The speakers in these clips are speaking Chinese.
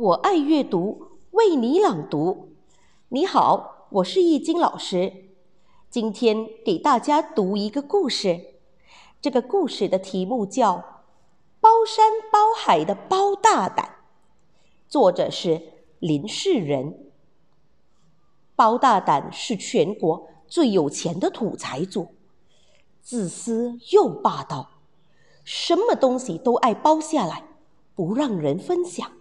我爱阅读，为你朗读。你好，我是易经老师，今天给大家读一个故事。这个故事的题目叫《包山包海的包大胆》，作者是林世仁。包大胆是全国最有钱的土财主，自私又霸道，什么东西都爱包下来，不让人分享。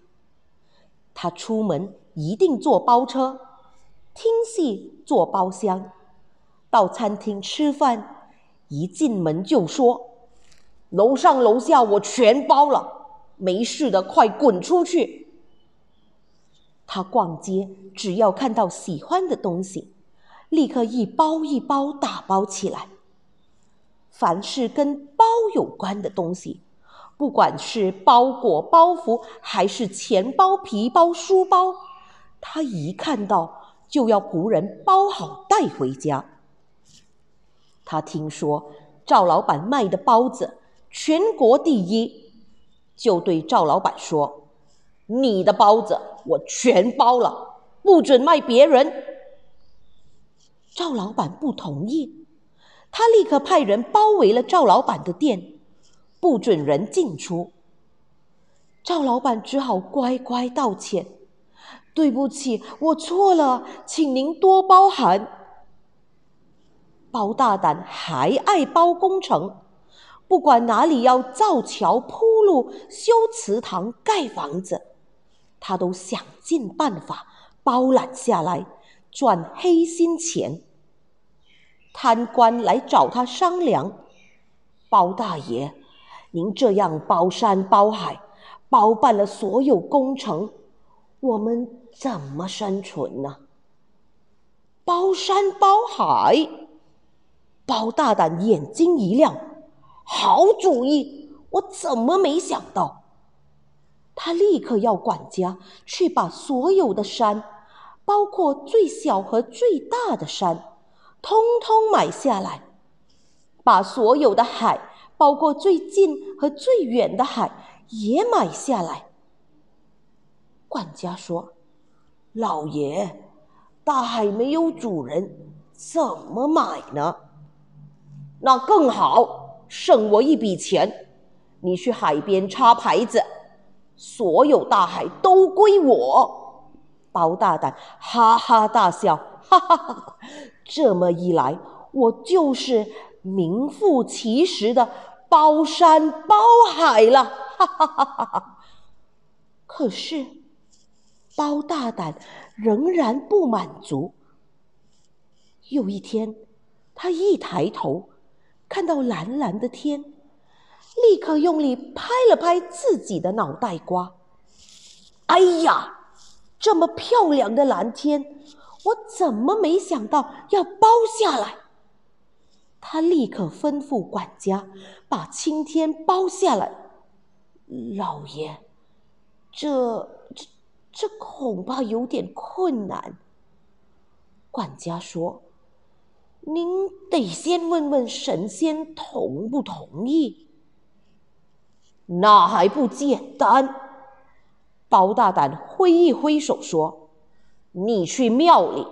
他出门一定坐包车，听戏坐包厢，到餐厅吃饭，一进门就说：“楼上楼下我全包了，没事的快滚出去。”他逛街只要看到喜欢的东西，立刻一包一包打包起来。凡是跟包有关的东西。不管是包裹、包袱，还是钱包、皮包、书包，他一看到就要仆人包好带回家。他听说赵老板卖的包子全国第一，就对赵老板说：“你的包子我全包了，不准卖别人。”赵老板不同意，他立刻派人包围了赵老板的店。不准人进出。赵老板只好乖乖道歉：“对不起，我错了，请您多包涵。”包大胆还爱包工程，不管哪里要造桥铺路、修祠堂、盖房子，他都想尽办法包揽下来，赚黑心钱。贪官来找他商量，包大爷。您这样包山包海，包办了所有工程，我们怎么生存呢？包山包海，包大胆眼睛一亮，好主意！我怎么没想到？他立刻要管家去把所有的山，包括最小和最大的山，通通买下来，把所有的海。包括最近和最远的海也买下来。管家说：“老爷，大海没有主人，怎么买呢？”那更好，省我一笔钱。你去海边插牌子，所有大海都归我。包大胆哈哈大笑，哈哈哈！这么一来，我就是名副其实的。包山包海了，哈哈哈哈哈！可是包大胆仍然不满足。有一天，他一抬头，看到蓝蓝的天，立刻用力拍了拍自己的脑袋瓜。哎呀，这么漂亮的蓝天，我怎么没想到要包下来？他立刻吩咐管家把青天包下来。老爷，这这这恐怕有点困难。管家说：“您得先问问神仙同不同意。”那还不简单？包大胆挥一挥手说：“你去庙里，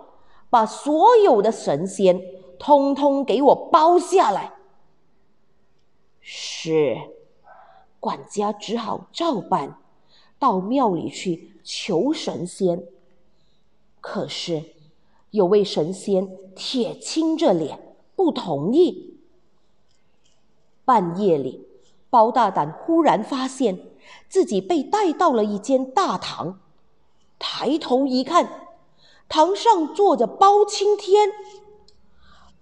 把所有的神仙。”通通给我包下来。是，管家只好照办，到庙里去求神仙。可是有位神仙铁青着脸不同意。半夜里，包大胆忽然发现自己被带到了一间大堂，抬头一看，堂上坐着包青天。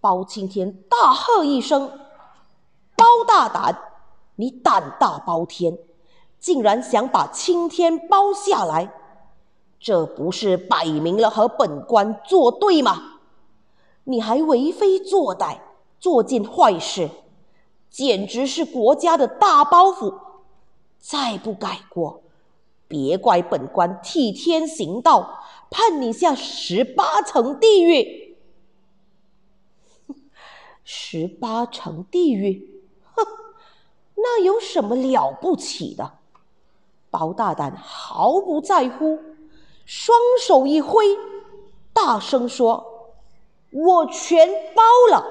包青天大喝一声：“包大胆，你胆大包天，竟然想把青天包下来，这不是摆明了和本官作对吗？你还为非作歹，做尽坏事，简直是国家的大包袱！再不改过，别怪本官替天行道，判你下十八层地狱！”十八层地狱，哼，那有什么了不起的？包大胆毫不在乎，双手一挥，大声说：“我全包了。”